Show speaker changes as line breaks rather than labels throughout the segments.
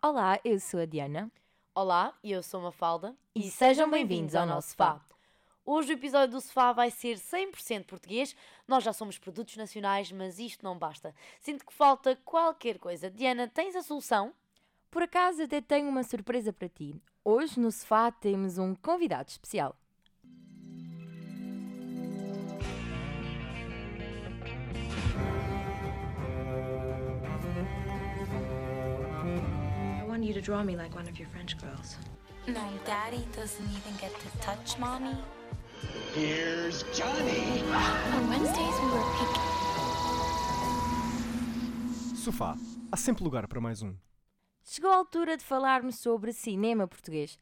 Olá, eu sou a Diana.
Olá, eu sou Mafalda
E sejam bem-vindos ao nosso sofá.
Hoje o episódio do sofá vai ser 100% português. Nós já somos produtos nacionais, mas isto não basta. Sinto que falta qualquer coisa. Diana, tens a solução?
Por acaso até tenho uma surpresa para ti. Hoje no sofá temos um convidado especial.
To draw me like one of your French girls.
No, Daddy doesn't even get to touch Mommy.
Here's Johnny.
On Wednesdays, we were picking.
Sofá. Há sempre lugar para mais um.
Chegou a altura de falarmos sobre cinema português.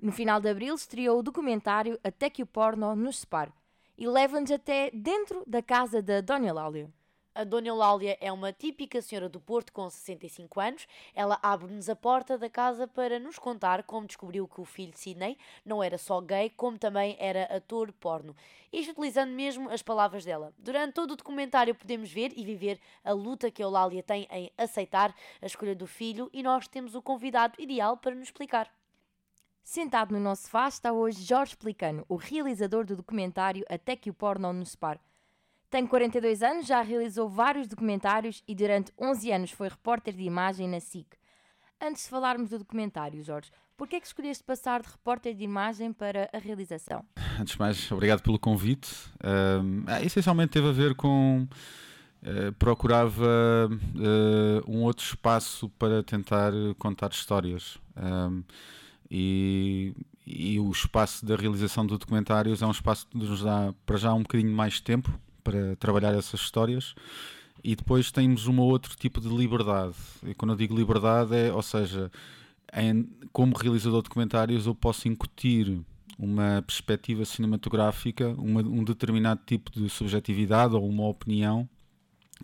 No final de abril estreou o documentário Até que o porno nos separe e leva-nos até dentro da casa da Dona Eulália.
A Dona Eulália é uma típica senhora do Porto com 65 anos. Ela abre-nos a porta da casa para nos contar como descobriu que o filho de Sidney não era só gay, como também era ator porno. Isto utilizando mesmo as palavras dela. Durante todo o documentário podemos ver e viver a luta que a Eulália tem em aceitar a escolha do filho e nós temos o convidado ideal para nos explicar.
Sentado no nosso sofá está hoje Jorge Pelicano, o realizador do documentário Até que o porno nos separe. Tem 42 anos, já realizou vários documentários e durante 11 anos foi repórter de imagem na SIC. Antes de falarmos do documentário, Jorge, por que é que escolheste passar de repórter de imagem para a realização?
Antes de mais, obrigado pelo convite. Ahm, ah, essencialmente teve a ver com. eh, procurava eh, um outro espaço para tentar contar histórias. Ahm, e, e o espaço da realização de documentários é um espaço que nos dá, para já, um bocadinho mais tempo para trabalhar essas histórias. E depois temos um outro tipo de liberdade. E quando eu digo liberdade, é, ou seja, em- como realizador de documentários, eu posso incutir uma perspectiva cinematográfica, uma- um determinado tipo de subjetividade ou uma opinião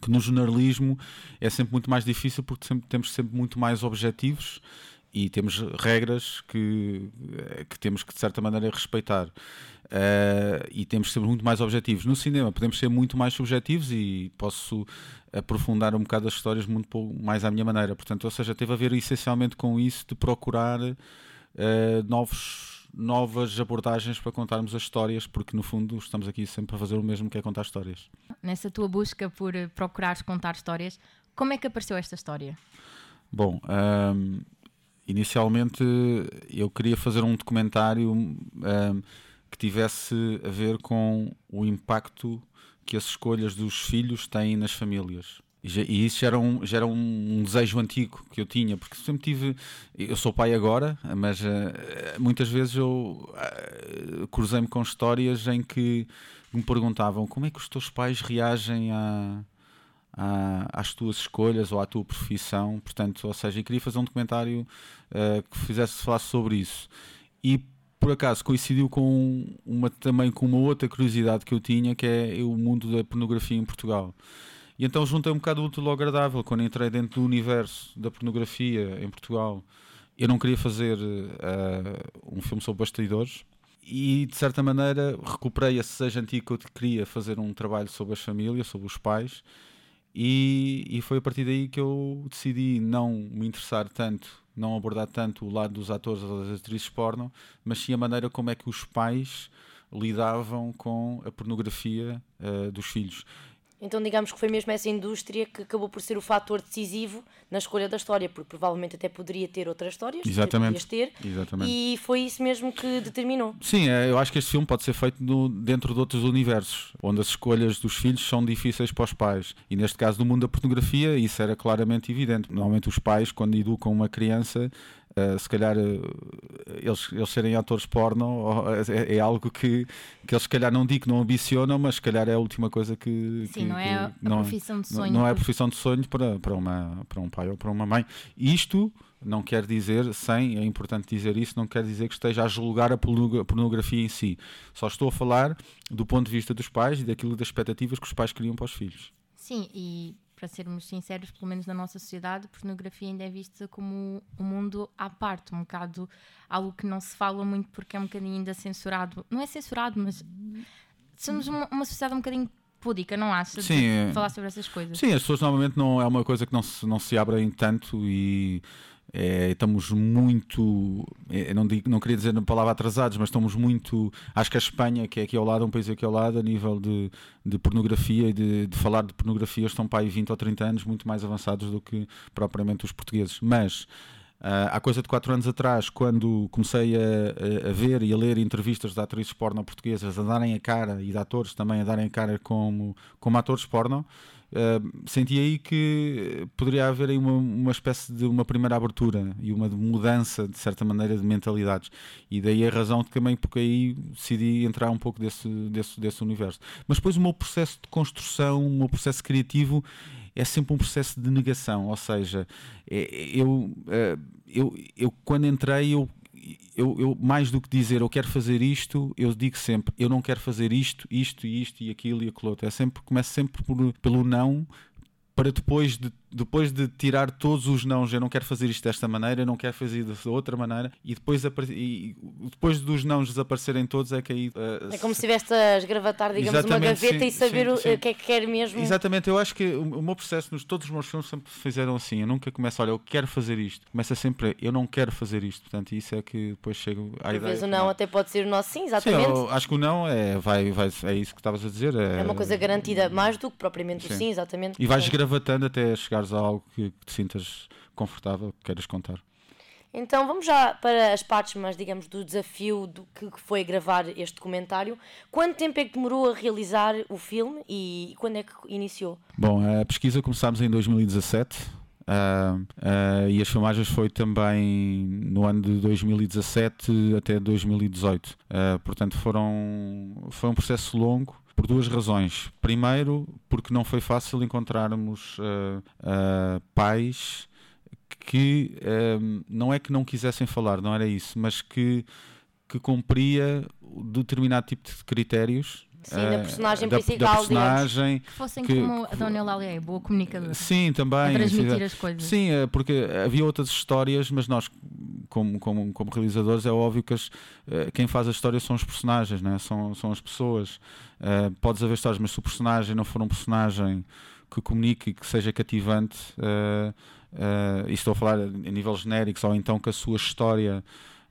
que no jornalismo é sempre muito mais difícil porque sempre, temos sempre muito mais objetivos e temos regras que, eh, que temos que de certa maneira respeitar Eh, e temos que ser muito mais objetivos. No cinema podemos ser muito mais subjetivos e posso aprofundar um bocado as histórias muito mais à minha maneira. Portanto, ou seja, teve a ver essencialmente com isso de procurar eh, novos, novas abordagens para contarmos as histórias, porque no fundo estamos aqui sempre a fazer o mesmo que é contar histórias.
Nessa tua busca por eh, procurares contar histórias, como é que apareceu esta história?
Bom, ahm, inicialmente eu queria fazer um documentário ahm, que tivesse a ver com o impacto que as escolhas dos filhos têm nas famílias. E, isso já era, um, já era um, desejo antigo que eu tinha, porque sempre tive. Eu sou pai agora, mas ah, muitas vezes eu ah, cruzei-me com histórias em que me perguntavam como é que os teus pais reagem a, à- às tuas escolhas ou à tua profissão, portanto, ou seja, eu queria fazer um documentário eh, que fizesse falar sobre isso. E por acaso coincidiu com uma também com uma outra curiosidade que eu tinha, que é o mundo da pornografia em Portugal. E então juntei um bocado útil ao agradável quando entrei dentro do universo da pornografia em Portugal. Eu não queria fazer eh, um filme sobre bastidores, e de certa maneira recuperei esse desejo antigo que eu queria fazer um trabalho sobre as famílias, sobre os pais, e, e foi a partir daí que eu decidi não me interessar tanto, não abordar tanto o lado dos atores ou das atrizes porno, mas sim a maneira como é que os pais lidavam com a pornografia eh, dos filhos.
Então, digamos que foi mesmo essa indústria que acabou por ser o fator decisivo na escolha da história, porque provavelmente até poderia ter outras histórias,
Exatamente.
ter,
Exatamente.
e foi isso mesmo que determinou.
Sim, é, eu acho que este filme pode ser feito no- dentro de outros universos, onde as escolhas dos filhos são difíceis para os pais. E neste caso, no mundo da pornografia, isso era claramente evidente. Normalmente, os pais, quando educam uma criança, eh, se calhar eh, eles, eles serem atores porno ou, é, é algo que, que eles, se calhar, não digo que não ambicionam, mas se calhar é a última coisa que.
Sim,
que-
não é a
não-
profissão de sonho.
Não é a profissão de sonho para, para, uma, para um pai ou para uma mãe. Isto não quer dizer, sem, é importante dizer isso, não quer dizer que esteja a julgar a pornogra- pornografia em si. Só estou a falar do ponto de vista dos pais e daquilo das expectativas que os pais queriam para os filhos.
Sim, e para sermos sinceros, pelo menos na nossa sociedade, a pornografia ainda é vista como um mundo à parte, um bocado algo que não se fala muito porque é um bocadinho ainda censurado. Não é censurado, mas somos uma, uma sociedade um bocadinho púdica, não acha?
Sim,
de
é.
falar sobre essas coisas.
Sim, as pessoas normalmente não é uma coisa que não se, não se abrem tanto e É, estamos muito, é, não, digo, não queria dizer na palavra atrasados, mas estamos muito. Acho que a Espanha, que é aqui ao lado, um país aqui ao lado, a nível de, de pornografia e de, de falar de pornografia, estão para aí 20 ou 30 anos muito mais avançados do que propriamente os portugueses. Mas Uh, há coisa de 4 anos atrás, quando comecei a, a, ver e a ler entrevistas de atrizes porno portuguesas a darem a cara e de atores também a darem a cara como, como atores porno, senti aí que poderia haver aí uma, uma espécie de uma primeira abertura e uma mudança, de certa maneira, de mentalidades. E daí a razão de também porque aí decidi entrar um pouco desse, desse, desse universo. Mas depois o meu processo de construção, o meu processo criativo é sempre um processo de negação, ou seja, é, eu, eh, eu, eu quando entrei, eu, eu, eu, mais do que dizer eu quero fazer isto, eu digo sempre eu não quero fazer isto, isto, isto e aquilo e aquilo outro. É sempre, começo sempre por, pelo não para depois de, depois de tirar todos os nãos, eu não quero fazer isto desta maneira, eu não quero fazer isto de outra maneira, e depois, e depois dos nãos desaparecerem todos, é que aí. Uh,
é como se estivesse a esgravatar, digamos, uma gaveta
sim,
e saber
sim, sim.
o que é que quer mesmo.
Exatamente, eu acho que o, o meu processo, nos, todos os meus filmes sempre fizeram assim. Eu nunca começo, olha, eu quero fazer isto. Começa sempre, eu não quero fazer isto. Portanto, isso é que depois chego à
Por
ideia.
vezes o não,
não
até pode ser o nosso sim, exatamente.
Eu acho que o não é, vai, vai, é isso que estavas a dizer. É,
é uma coisa garantida mais do que propriamente o sim, exatamente.
E vais gravatando até chegares a algo que, que te sintas confortável, que queiras contar.
Então vamos já para as partes mais, digamos, do desafio do que foi gravar este documentário. Quanto tempo é que demorou a realizar o filme e quando é que iniciou?
Bom, a pesquisa começámos em 2017. Uh, uh, e as filmagens foi também no ano de 2017 até 2018. Uh, portanto, foram, foi um processo longo por duas razões. Primeiro, porque não foi fácil encontrarmos uh, uh, pais que uh, não é que não quisessem falar, não era isso, mas que, que cumpria determinado tipo de critérios
Sim, da personagem da, principal, da personagem
que fossem que, como a Dona Eulália é, boa comunicadora.
Sim, também. A
transmitir sim, as coisas.
Sim, porque havia outras histórias, mas nós, como, como, como realizadores, é óbvio que as, quem faz a história são os personagens, né? são, são as pessoas. Uh, podes haver histórias, mas se o personagem não for um personagem que comunique e que seja cativante, uh, uh, e estou a falar a nível genérico, ou então que a sua história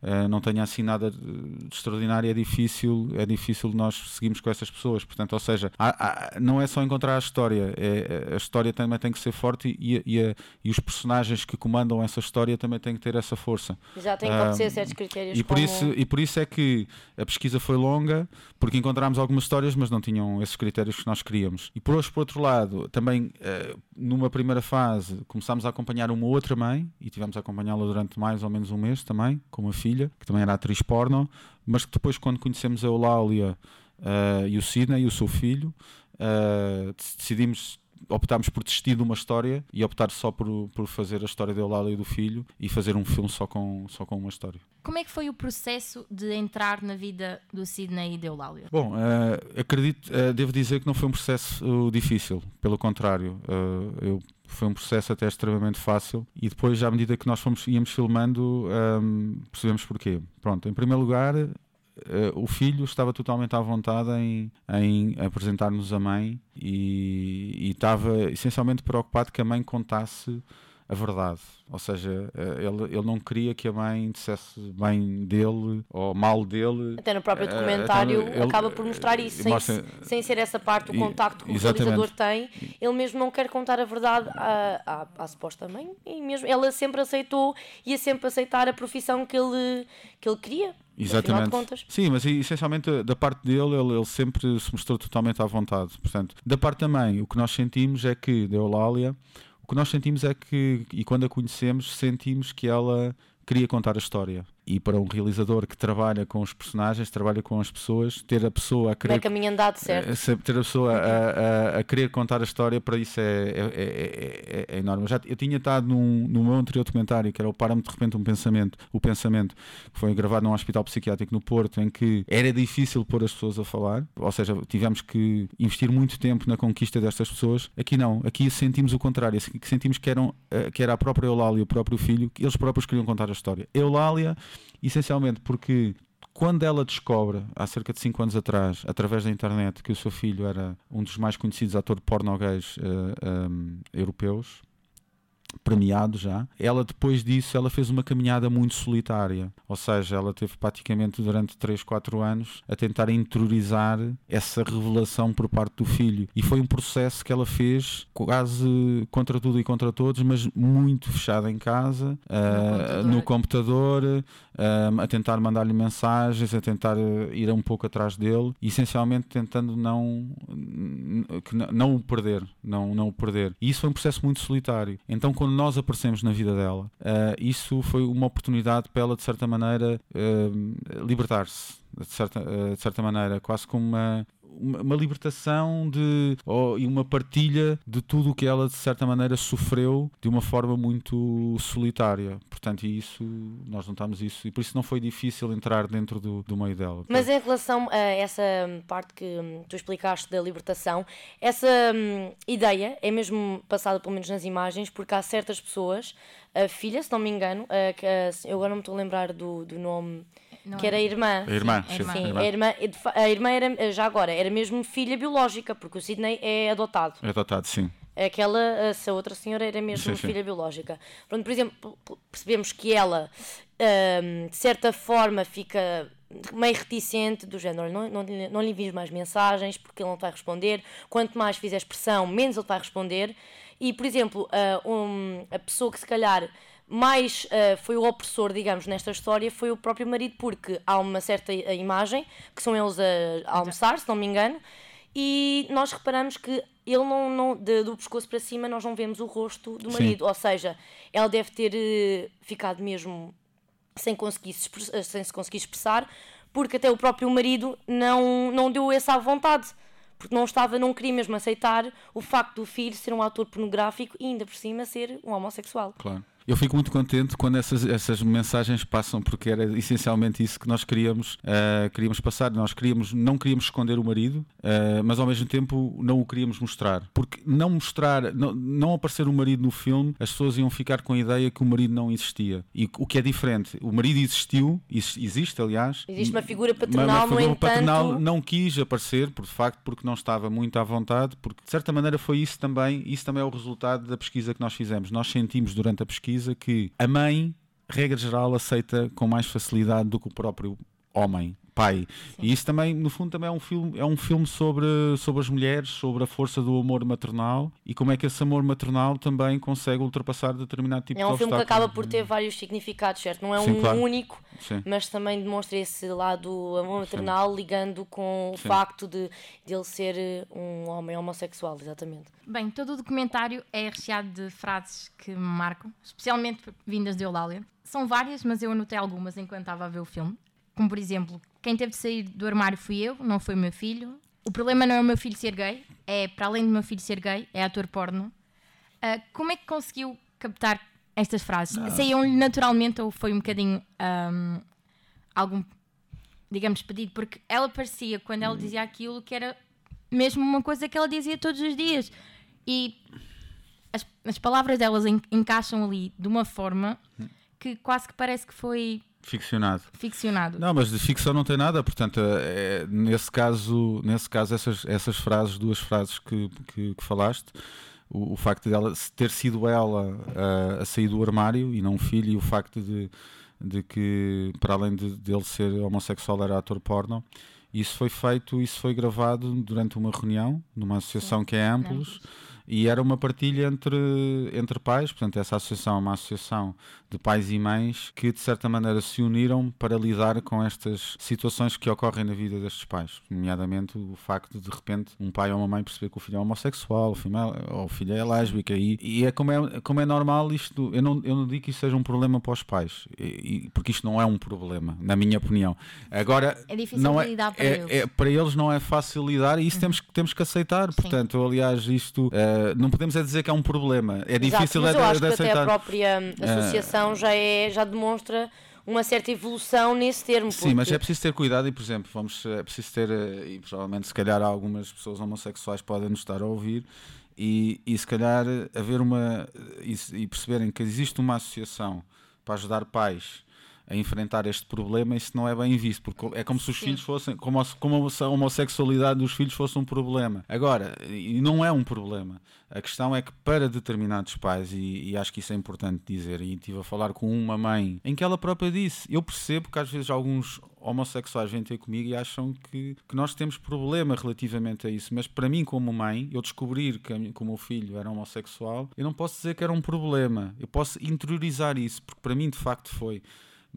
Uh, não tenha assim nada de, extraordinário, é difícil, é difícil nós seguirmos com essas pessoas. Portanto, ou seja, há, há, não é só encontrar a história, é, a história também tem que ser forte e, e, a, e, os personagens que comandam essa história também têm que ter essa força.
Já tem que acontecer certos critérios.
E por,
como...
isso, e por isso é que a pesquisa foi longa, porque encontramos algumas histórias, mas não tinham esses critérios que nós queríamos. E por, por outro lado, também uh, numa primeira fase começámos a acompanhar uma outra mãe e tivemos a acompanhá-la durante mais ou menos um mês também, com uma filha filha, que também era atriz porno, mas que depois, quando conhecemos a Eulália uh, e o Sidney, o seu filho, uh, decidimos optámos por desistir de uma história e optar só por, por fazer a história da Eulália e do filho e fazer um filme só com, só com uma história.
Como é que foi o processo de entrar na vida do Sidney e da Eulália?
Bom, uh, acredito, uh, devo dizer que não foi um processo uh, difícil, pelo contrário. eu foi um processo até extremamente fácil e depois, à medida que nós fomos, íamos filmando, um, percebemos porquê. Pronto, em primeiro lugar, uh, o filho estava totalmente à vontade em, em apresentar-nos a mãe e, e estava essencialmente preocupado que a mãe contasse a verdade. Ou seja, eh, ele, ele não queria que a mãe dissesse bem dele ou mal dele.
Até no próprio eh, documentário ele, acaba por mostrar isso, sem, mostra, sem ser essa parte do contacto que o realizador tem. Ele mesmo não quer contar a verdade à, à, à, suposta mãe e mesmo ela sempre aceitou, ia sempre aceitar a profissão que ele, que ele queria.
Exatamente. Sim, mas essencialmente da parte dele, ele, ele, sempre se mostrou totalmente à vontade. Portanto, da parte da mãe, o que nós sentimos é que, da Eulália, o que nós sentimos é que, e quando a conhecemos, sentimos que ela queria contar a história e para um realizador que trabalha com os personagens, trabalha com as pessoas, ter a pessoa a querer. É
caminho andado, certo?
Eh, ter a pessoa a, a, a, querer contar a história, para isso é, é, é, é enorme. Já, eu tinha estado num, no meu anterior documentário, que era o Para-me de repente um pensamento, o pensamento, que foi gravado num hospital psiquiátrico no Porto, em que era difícil pôr as pessoas a falar, ou seja, tivemos que investir muito tempo na conquista destas pessoas. Aqui não, aqui sentimos o contrário, sentimos que, eram, que era a própria Eulália e o próprio filho, que eles próprios queriam contar a história. Eulália essencialmente porque quando ela descobre, há cerca de 5 anos atrás, através da internet, que o seu filho era um dos mais conhecidos atores porno gays uh, um, europeus, premiado já. Ela depois disso, ela fez uma caminhada muito solitária, ou seja, ela teve praticamente durante 3, 4 anos a tentar interiorizar essa revelação por parte do filho. E foi um processo que ela fez quase contra tudo e contra todos, mas muito fechada em casa, uh, no computador, uh, a tentar mandar-lhe mensagens, a tentar uh, ir um pouco atrás dele, essencialmente tentando não, não o perder, não, não o perder. E isso foi um processo muito solitário. Então, quando nós aparecemos na vida dela, uh, isso foi uma oportunidade para ela, de certa maneira, uh, libertar-se. De certa, uh, de certa maneira, quase como uma, uma, libertação de, oh, e uma partilha de tudo o que ela de certa maneira sofreu de uma forma muito solitária. Portanto, isso nós notamos isso e por isso não foi difícil entrar dentro do, do meio dela.
Mas em relação a essa parte que hum, tu explicaste da libertação, essa hum, ideia é mesmo passada pelo menos nas imagens, porque há certas pessoas, a filha, se não me engano, a, a, eu agora não me estou a lembrar do, do nome não que era a irmã.
A irmã,
sim. sim. A irmã, a irmã era, já agora, era mesmo filha biológica, porque o Sidney é adotado.
É adotado, sim.
Aquela, essa outra senhora era mesmo sim, filha biológica. Pronto, por exemplo, percebemos que ela, hum, de certa forma, fica meio reticente, do género, não, não, não lhe envies mais mensagens porque ele não vai responder. Quanto mais fizer expressão, menos ele vai responder. E, por exemplo, uh, um, a pessoa que se calhar mais uh, foi o opressor, digamos, nesta história foi o próprio marido, porque há uma certa imagem, que são eles a, a almoçar, se não me engano, e nós reparamos que ele não, não de, do pescoço para cima nós não vemos o rosto do marido, Sim. ou seja, ela deve ter uh, ficado mesmo sem, conseguir se, sem se conseguir expressar, porque até o próprio marido não, não deu essa vontade porque não estava, não queria mesmo aceitar o facto do filho ser um ator pornográfico e ainda por cima ser um homossexual.
Claro. Eu fico muito contente quando essas, essas mensagens passam, porque era essencialmente isso que nós queríamos, uh, queríamos passar. Nós queríamos, não queríamos esconder o marido, uh, mas ao mesmo tempo não o queríamos mostrar. Porque não mostrar, não, não aparecer o marido no filme, as pessoas iam ficar com a ideia que o marido não existia. E o que é diferente, o marido existiu, existe aliás.
Existe uma figura paternal, uma, uma figura
paternal não quis aparecer, por facto, porque não estava muito à vontade, porque de certa maneira foi isso também, isso também é o resultado da pesquisa que nós fizemos. Nós sentimos durante a pesquisa que a mãe, regra geral, aceita com mais facilidade do que o próprio homem pai. Sim. E isso também, no fundo, também é um filme, é um filme sobre, sobre as mulheres, sobre a força do amor maternal e como é que esse amor maternal também consegue ultrapassar determinado tipo
de
É
um filme que acaba por ter vários significados, certo? Não é Sim, um claro. único, Sim. mas também demonstra esse lado amor maternal ligando com o facto de, de ele ser eh, um homem homossexual, exatamente.
Bem, todo o documentário é recheado de frases que me marcam, especialmente vindas de Eulália. São várias, mas eu anotei algumas enquanto estava a ver o filme. Como, por exemplo, quem teve de sair do armário fui eu, não foi o meu filho. O problema não é o meu filho ser gay, é, para além do meu filho ser gay, é ator porno. Uh, como é que conseguiu captar estas frases? Ah. Saíam-lhe naturalmente ou foi um bocadinho um, algum, digamos, pedido? Porque ela parecia, quando ela dizia aquilo, que era mesmo uma coisa que ela dizia todos os dias. E as, as palavras delas encaixam ali de uma forma que quase que parece que foi
Ficcionado.
Ficcionado.
Não, mas de ficção não tem nada, portanto, é, nesse caso, nesse caso essas, essas frases, duas frases que, que, que falaste, o, o, facto de ela ter sido ela a, a, sair do armário e não o filho, e o facto de, de que, para além de, de ele ser homossexual, era ator porno, isso foi feito, isso foi gravado durante uma reunião numa associação Sim. que é Amplos. E era uma partilha entre, entre pais, portanto, essa associação é uma associação de pais e mães que, de certa maneira, se uniram para lidar com estas situações que ocorrem na vida destes pais, nomeadamente o facto de, de repente, um pai ou uma mãe perceber que o filho é homossexual, o filho é, ou o filho é lésbica, e, e é, como é como é normal isto. Eu não, eu não digo que isso seja um problema para os pais, e, porque isto não é um problema, na minha opinião. Agora,
é difícil
não
é, lidar para
é,
eles.
É, para eles não é fácil lidar, e isso uhum. temos, temos que aceitar. Sim. Portanto, aliás, isto. Uh, não podemos é dizer que é um problema. É difícil
Exato,
eu
acho
de,
que
aceitar.
até a própria associação já, é, já demonstra uma certa evolução nesse termo.
Sim, mas é preciso ter cuidado e, por exemplo, vamos, é preciso ter, eh, e provavelmente se calhar algumas pessoas homossexuais podem nos estar a ouvir, e, e se calhar haver uma. E, e perceberem que existe uma associação para ajudar pais a enfrentar este problema, isso não é bem visto, porque é como se os
Sim.
filhos fossem, como, a- como a homossexualidade dos filhos fosse um problema. Agora, e não é um problema. A questão é que para determinados pais, e, e acho que isso é importante dizer, e estive a falar com uma mãe em que ela própria disse: Eu percebo que às vezes alguns homossexuais vêm ter comigo e acham que, que nós temos problema relativamente a isso, mas para mim, como mãe, eu descobrir que, que o meu filho era homossexual, eu não posso dizer que era um problema, eu posso interiorizar isso, porque para mim de facto foi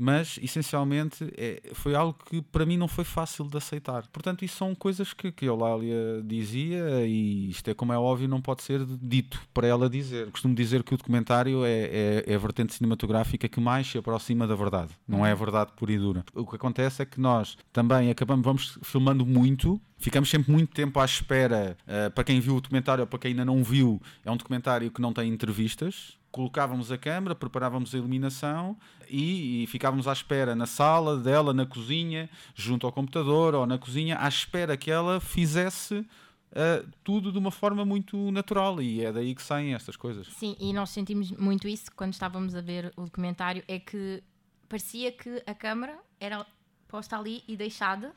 mas essencialmente é, foi algo que para mim não foi fácil de aceitar. Portanto, isso são coisas que, que a Eulália dizia e isto é como é óbvio, não pode ser dito para ela dizer. Costumo dizer que o documentário é, é, é a vertente cinematográfica que mais se aproxima da verdade, não é a verdade pura e dura. O que acontece é que nós também acabamos, vamos filmando muito. Ficamos sempre muito tempo à espera. eh, para quem viu o documentário ou para quem ainda não viu, é um documentário que não tem entrevistas colocávamos a câmera, preparávamos a iluminação e, e ficávamos à espera na sala dela, na cozinha, junto ao computador ou na cozinha, à espera que ela fizesse ah, tudo de uma forma muito natural e é daí que saem estas coisas.
Sim, e nós sentimos muito isso quando estávamos a ver o documentário, é que parecia que a câmara era posta ali e deixada,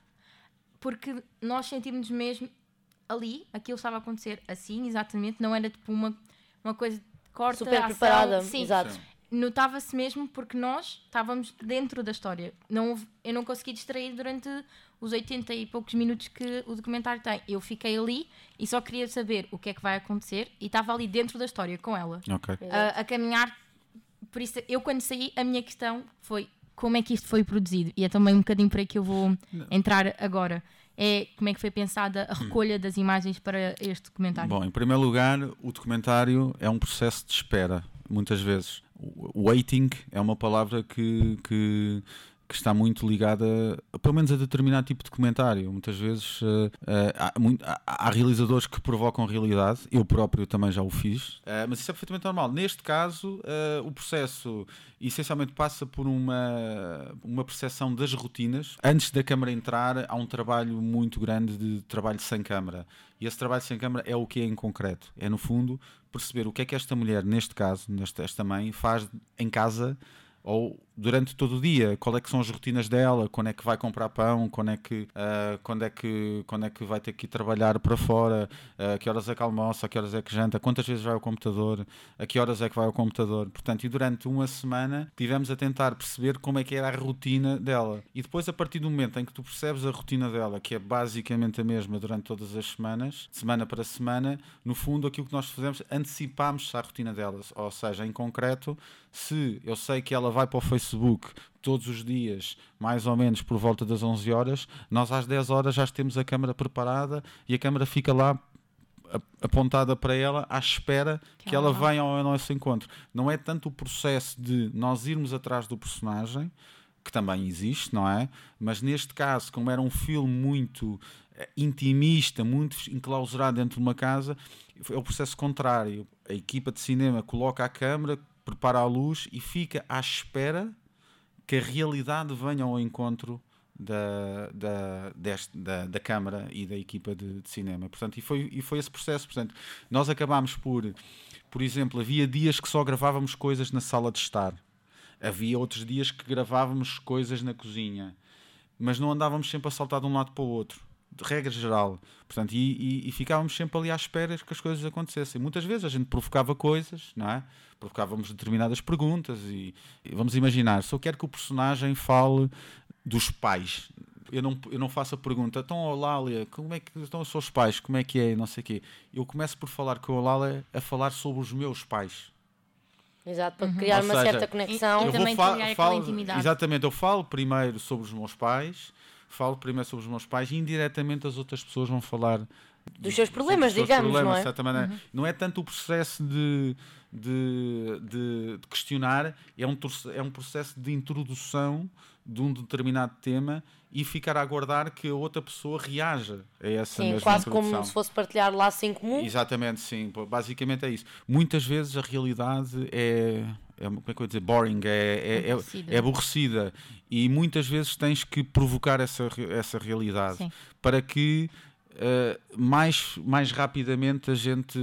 porque nós sentimos mesmo ali, aquilo estava a acontecer assim, exatamente, não era tipo uma, uma coisa corta,
Super
ação.
preparada,
Sim,
exato.
notava-se mesmo porque nós estávamos dentro da história. Não, eu não consegui distrair durante os 80 e poucos minutos que o documentário tem. Eu fiquei ali e só queria saber o que é que vai acontecer e estava ali dentro da história com ela,
Ok.
a, a caminhar. Por isso, eu quando saí, a minha questão foi como é que isto foi produzido? E é também um bocadinho por aí que eu vou entrar agora. É como é que foi pensada a recolha das imagens para este documentário.
Bom, em primeiro lugar, o documentário é um processo de espera, muitas vezes. O Waiting é uma palavra que, que, que está muito ligada, pelo menos a determinado tipo de documentário. Muitas vezes eh, há, muito- há- há realizadores que provocam realidade, eu próprio também já o fiz, eh, mas isso é perfeitamente normal. Neste caso, eh, o processo essencialmente passa por uma, uma percepção das rotinas. Antes da câmara entrar, há um trabalho muito grande de trabalho sem câmara. E esse trabalho sem câmara é o que é em concreto. É, no fundo, perceber o que é que esta mulher, neste caso, nesta, esta mãe, faz em casa ou durante todo o dia, qual é que são as rotinas dela, quando é que vai comprar pão, quando é que, ah, quando é que, quando é que vai ter que ir trabalhar para fora, a que horas é que almoça, a que horas é que janta, quantas vezes vai ao computador, a que horas é que vai ao computador. Portanto, e durante uma semana tivemos a tentar perceber como é que era a rotina dela. E depois, a partir do momento em que tu percebes a rotina dela, que é basicamente a mesma durante todas as semanas, semana para semana, no fundo aquilo que nós fazemos, antecipámos à rotina dela. Ou seja, em concreto, se eu sei que ela vai para o Facebook todos os dias, mais ou menos por volta das 11 horas, nós às 10 horas já temos a câmara preparada e a câmara fica lá apontada para ela à espera que,
Que
ela
ela
venha ao nosso encontro. Não é tanto o processo de nós irmos atrás do personagem, que também existe, não é? Mas neste caso, como era um filme muito eh, intimista, muito enclausurado dentro de uma casa, é o processo contrário. A equipa de cinema coloca a câmera, prepara a luz e fica à espera que a realidade venha ao encontro da, da, deste- da, da Câmara e da equipa de, de cinema. Portanto, e foi, e foi esse processo. Portanto, nós acabámos por, por exemplo, havia dias que só gravávamos coisas na sala de estar. Havia outros dias que gravávamos coisas na cozinha. Mas não andávamos sempre a saltar de um lado para o outro. De regra geral. Portanto, e, e- e ficávamos sempre ali à espera que as coisas acontecessem. Muitas vezes a gente provocava coisas, não é? Provocávamos determinadas perguntas e, e vamos imaginar, se eu quero que o personagem fale dos pais, eu não, eu não faço a pergunta, então, Olália, como é que estão os seus pais? Como é que é? Não sei o quê. Eu começo por falar com a Olália a falar sobre os meus pais.
Exato, para criar
Ou
uma
seja,
certa conexão.
E
Eu
também criar aquela intimidade.
Exatamente, eu falo primeiro sobre os meus pais, falo primeiro sobre os meus pais e indiretamente as outras pessoas vão falar
Dos seus problemas,
seus
digamos,
problemas,
não é?
de certa maneira. Não é tanto o processo de, de, de- de questionar, é um, é um processo de introdução de um determinado tema e ficar a aguardar que a outra pessoa reaja a essa
Sim,
mesma
quase
introdução.
como se fosse partilhar laço em comum.
Exatamente, sim. Basicamente é isso. Muitas vezes a realidade é, é como é que eu dizer, boring, é, é, é-
Aborrecida.
é aborrecida. E muitas vezes tens que provocar essa, essa realidade
Sim.
para que eh, mais, mais rapidamente a gente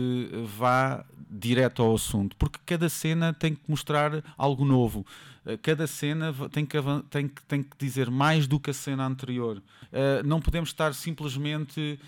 vá direto ao assunto, porque cada cena tem que mostrar algo novo. Eh, Cada cena tem que, tem, que, tem que dizer mais do que a cena anterior. Eh, não podemos estar simplesmente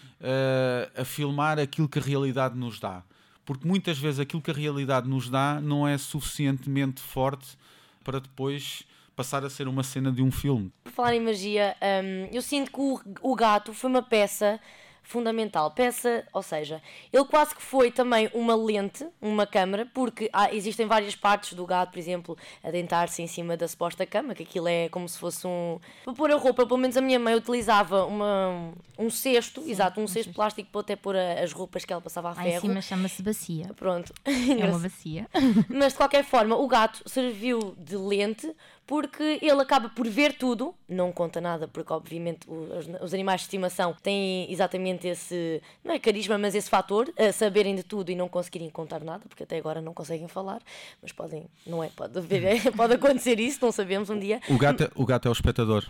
a filmar aquilo que a realidade nos dá, porque muitas vezes aquilo que a realidade nos dá não é suficientemente forte para depois passar a ser uma cena de um filme.
Por falar em magia, hum, eu sinto que o, o gato foi uma peça fundamental. Peça, ou seja, ele quase que foi também uma lente, uma câmara, porque há- existem várias partes do gato, por exemplo, a dentar-se em cima da suposta cama, que aquilo é como se fosse um. Para pôr a roupa, pelo menos a minha mãe utilizava uma, um cesto, exato, um cesto plástico para até pôr a- as roupas que ela passava a
Lá em
ferro.
cima chama-se bacia.
Pronto.
É uma bacia.
Mas de qualquer forma, o gato serviu de lente porque ele acaba por ver tudo, não conta nada, porque obviamente os, os animais de estimação têm exatamente esse, não é carisma, mas esse fator, saberem de tudo e não conseguirem contar nada, porque até agora não conseguem falar, mas podem, não é? Pode, haver, pode acontecer isso, não sabemos um dia.
O gato, é- o gato é o espectador.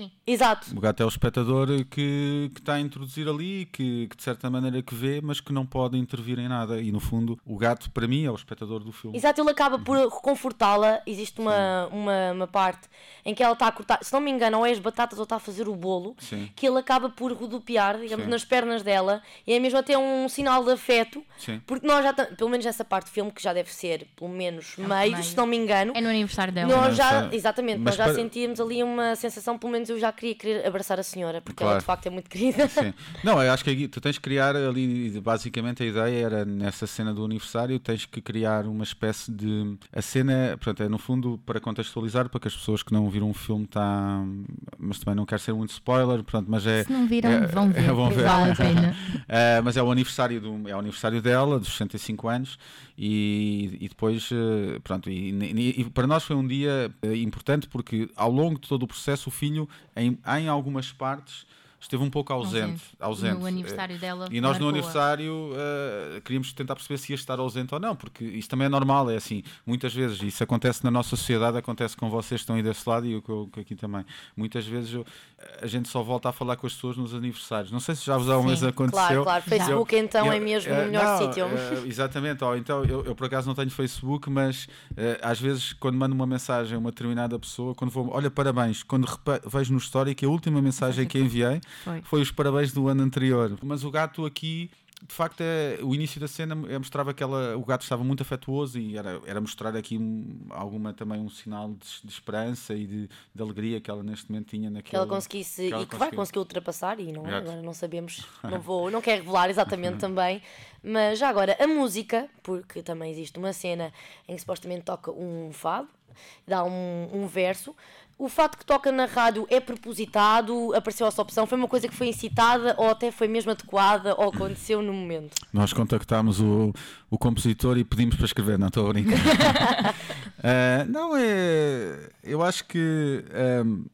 Sim.
Exato.
O gato é o espectador que, que está a introduzir ali, que, que de certa maneira que vê, mas que não pode intervir em nada. E no fundo, o gato para mim é o espectador do filme.
Exato, ele acaba por reconfortá-la. Existe uma, uma, uma parte em que ela está a cortar, se não me engano, ou é as batatas ou está a fazer o bolo,
Sim.
que ele acaba por rodopiar, digamos,
Sim.
nas pernas dela, e é mesmo até um sinal de afeto,
Sim.
porque nós já, pelo menos essa parte do filme, que já deve ser pelo menos meio,
meio.
se não me engano,
É no aniversário dela.
nós já, exatamente,
Mas
nós já
para-
sentíamos ali uma sensação, pelo menos eu já queria querer abraçar a senhora, porque ela
Claro.
de facto é muito querida.
Sim. Não, eu acho que tu tens que criar ali, basicamente a ideia era nessa cena do aniversário, tens que criar uma espécie de. A cena, portanto, é no fundo para contextualizar, para que as pessoas que não viram o filme tá. Mas também não quero ser muito spoiler, pronto, mas é.
Se não viram,
é-
vão ver.
vão ver.
Vale a pena.
Uh, mas é o aniversário do, é o aniversário dela, dos 65 anos, e, e depois, uh, pronto, e, e- e para nós foi um dia uh, importante porque ao longo de todo o processo o filho, em, em algumas partes, esteve um pouco ausente. ausente.
No aniversário dela.
E nós no aniversário uh, queríamos tentar perceber se ia estar ausente ou não, porque isso também é normal, é assim, muitas vezes, isso acontece na nossa sociedade, acontece com vocês que estão aí desse lado e eu eu- aqui também. Muitas vezes eu- a gente só volta a falar com as pessoas nos aniversários. Não sei se já vos vez
Sim,
aconteceu.
Claro, claro, Facebook então é mesmo
eh,
o melhor
não,
sítio.
eh, exatamente, ou então eu, por acaso não tenho Facebook, mas eh, às vezes quando mando uma mensagem a uma determinada pessoa, quando vou, olha, parabéns, quando vejo no que a última mensagem que enviei
Foi.
foi os parabéns do ano anterior. Mas o gato aqui. De facto, é, o início da cena é, mostrava que ela, o gato estava muito afetuoso e era, era mostrar aqui um- alguma também um sinal de, de esperança e de, de alegria que ela neste momento tinha naquele.
que ela conseguisse
que ela
e que vai
conseguiu.
conseguir ultrapassar e não é? Agora não sabemos não vou não quero revelar exatamente também mas já agora a música porque também existe uma cena em que supostamente toca um fado dá um, um verso o fato que toca na rádio é propositado apareceu essa opção foi uma coisa que foi incitada ou até foi mesmo adequada ou aconteceu no momento
Nós contactámos o, o compositor e pedimos para escrever, não estou a brincar. Ah, não, é. Eu acho que ahm,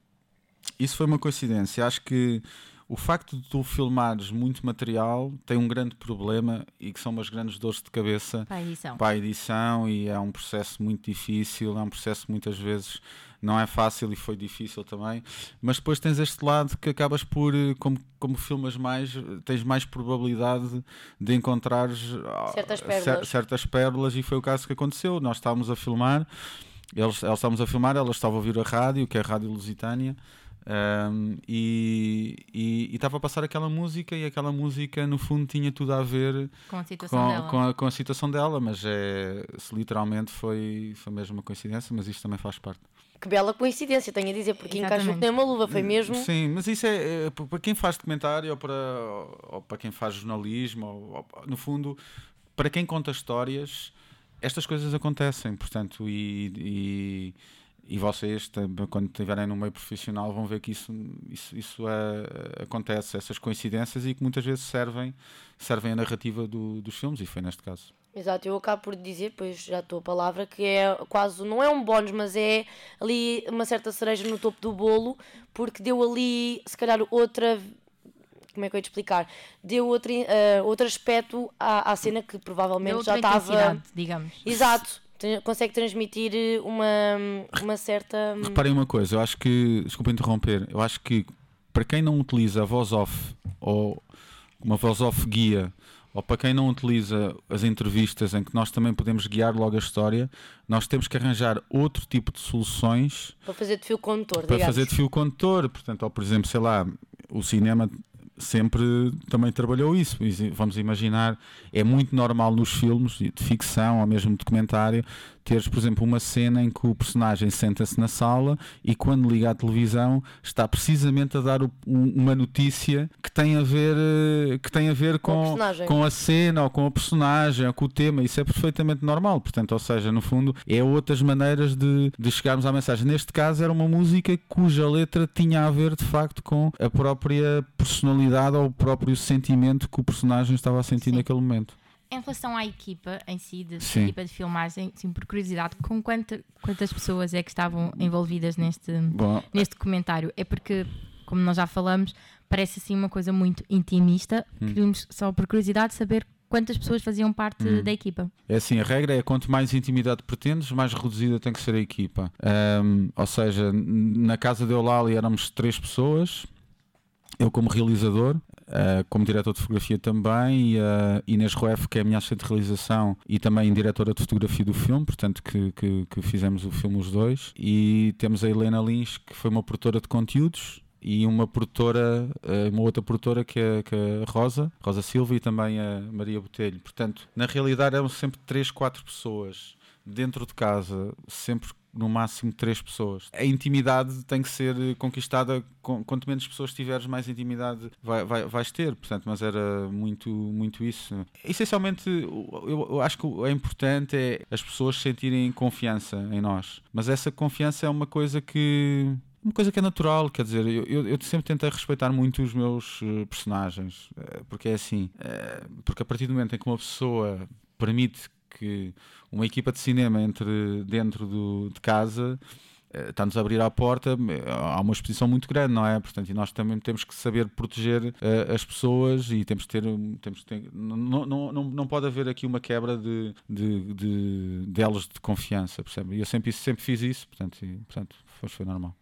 isso foi uma coincidência. Acho que o facto de tu filmares muito material tem um grande problema e que são umas grandes dores de cabeça
Para a edição.
para a edição e é um processo muito difícil, é um processo muitas vezes não é fácil e foi difícil também, mas depois tens este lado que acabas por, eh, como, como filmas mais, tens mais probabilidade de encontrares ah,
Certas
cer-
pérolas.
certas pérolas e foi o caso que aconteceu. Nós estávamos a filmar, eles, eles estávamos a filmar, ela estava a ouvir a rádio, que é a Rádio Lusitânia, ahm, e, e, e estava a passar aquela música e aquela música no fundo tinha tudo a ver
Com a situação
com,
dela.
com, a, com a situação dela, mas é, se literalmente foi, foi mesmo uma coincidência, mas isto também faz parte.
Que bela coincidência tenho a dizer porque encaixou que nem uma luva foi mesmo
Sim, mas isso é, é para quem faz documentário ou para, ou para quem faz jornalismo, ou, ou- no fundo, para quem conta histórias, estas coisas acontecem, portanto, e, e, e vocês, quando estiverem no meio profissional, vão ver que isso, isso, isso é- acontece, essas coincidências, e que muitas vezes servem, servem a narrativa do- dos filmes, e foi neste caso.
Exato, eu acabo por dizer, pois já estou a palavra, que é quase, não é um bónus, mas é ali uma certa cereja no topo do bolo, porque deu ali, se calhar, outra. Como é que eu ia te explicar? Deu outro, eh, outro aspecto à, à cena que
Deu
provavelmente
outra
já estava.
digamos.
Exato, consegue transmitir eh, uma, uma certa.
Reparem uma coisa, eu acho que, desculpa interromper, eu acho que para quem não utiliza a voz off ou uma voz off guia, ou para quem não utiliza as entrevistas em que nós também podemos guiar logo a história, nós temos que arranjar outro tipo de soluções
Para fazer de fio condutor,
para
digamos.
fazer de fio condutor. Portanto, ou por exemplo, sei lá, o cinema sempre também trabalhou isso. Vamos imaginar, é muito normal nos filmes de ficção ou mesmo documentário teres, por exemplo, uma cena em que o personagem senta-se na sala e quando liga à televisão está precisamente a dar o- um- uma notícia que tem a ver eh, que tem a ver
Com
com, com a cena ou com o personagem ou com o tema. Isso é perfeitamente normal. Portanto, ou seja, no fundo, é outras maneiras de, de chegarmos à mensagem. Neste caso, era uma música cuja letra tinha a ver de facto com a própria personalidade ou o próprio sentimento que o personagem estava a sentir
Sim.
naquele momento.
Em relação à equipa em si, de,
Sim.
equipa de filmagem, sim, por curiosidade, com quanta- quantas pessoas é que estavam envolvidas neste,
Bom,
neste documentário? É porque, como nós já falamos, parece assim uma coisa muito intimista.
Hum.
Queríamos só por curiosidade saber quantas pessoas faziam parte
Hum.
da equipa.
É assim, a regra é quanto mais intimidade pretendes, mais reduzida tem que ser a equipa. Ahm, ou seja, na casa de Eulalia éramos três pessoas, eu como realizador, ah, como diretor de fotografia também, e a Inês Rueff, que é a minha assistente de realização e também diretora de fotografia do filme, portanto que, que, que fizemos o filme os dois. E temos a Helena Lins, que foi uma produtora de conteúdos, e uma produtora, eh, uma outra produtora que é, que é a Rosa, Rosa Silva e também a Maria Botelho. Portanto, na realidade eram sempre 3, 4 pessoas dentro de casa, sempre no máximo três pessoas. A intimidade tem que ser eh, conquistada, quanto menos pessoas tiveres, mais intimidade vai, vai- vais ter, portanto, mas era muito, muito isso. Essencialmente, eu, eu acho que o é importante é as pessoas sentirem confiança em nós, mas essa confiança é uma coisa que uma coisa que é natural, quer dizer, eu, eu, eu sempre tentei respeitar muito os meus eh, personagens, eh, porque é assim, porque a partir do momento em que uma pessoa permite que uma equipa de cinema entre dentro do, de casa eh, está-nos a abrir à porta, eh, há uma exposição muito grande, não é? Portanto, e nós também temos que saber proteger eh, as pessoas e temos que ter, temos que ter não, não, não, não pode haver aqui uma quebra de, de, de, de elos de confiança, percebe? E eu sempre, sempre fiz isso, portanto, e, portanto foi, foi normal.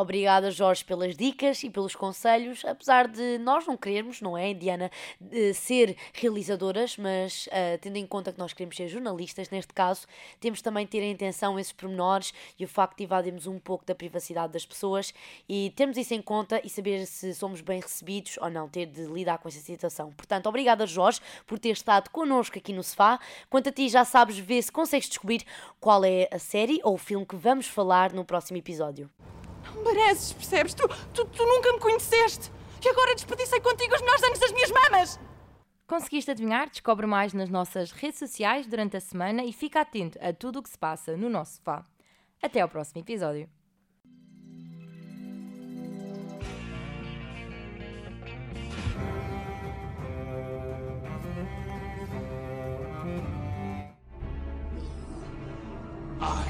Obrigada, Jorge, pelas dicas e pelos conselhos. Apesar de nós não querermos, não é, Diana, de ser realizadoras, mas ah, tendo em conta que nós queremos ser jornalistas, neste caso, temos também de ter em atenção esses pormenores e o facto de invadirmos um pouco da privacidade das pessoas e termos isso em conta e saber se somos bem recebidos ou não, ter de lidar com essa situação. Portanto, obrigada, Jorge, por ter estado connosco aqui no sofá. Quanto a ti, já sabes, vê se consegues descobrir qual é a série ou o filme que vamos falar no próximo episódio.
Não mereces, percebes? Tu, tu, tu nunca me conheceste. E agora desperdicei contigo os melhores anos das minhas mamas.
Conseguiste adivinhar? Descobre mais nas nossas redes sociais durante a semana e fica atento a tudo o que se passa no nosso sofá. Até ao próximo episódio.
I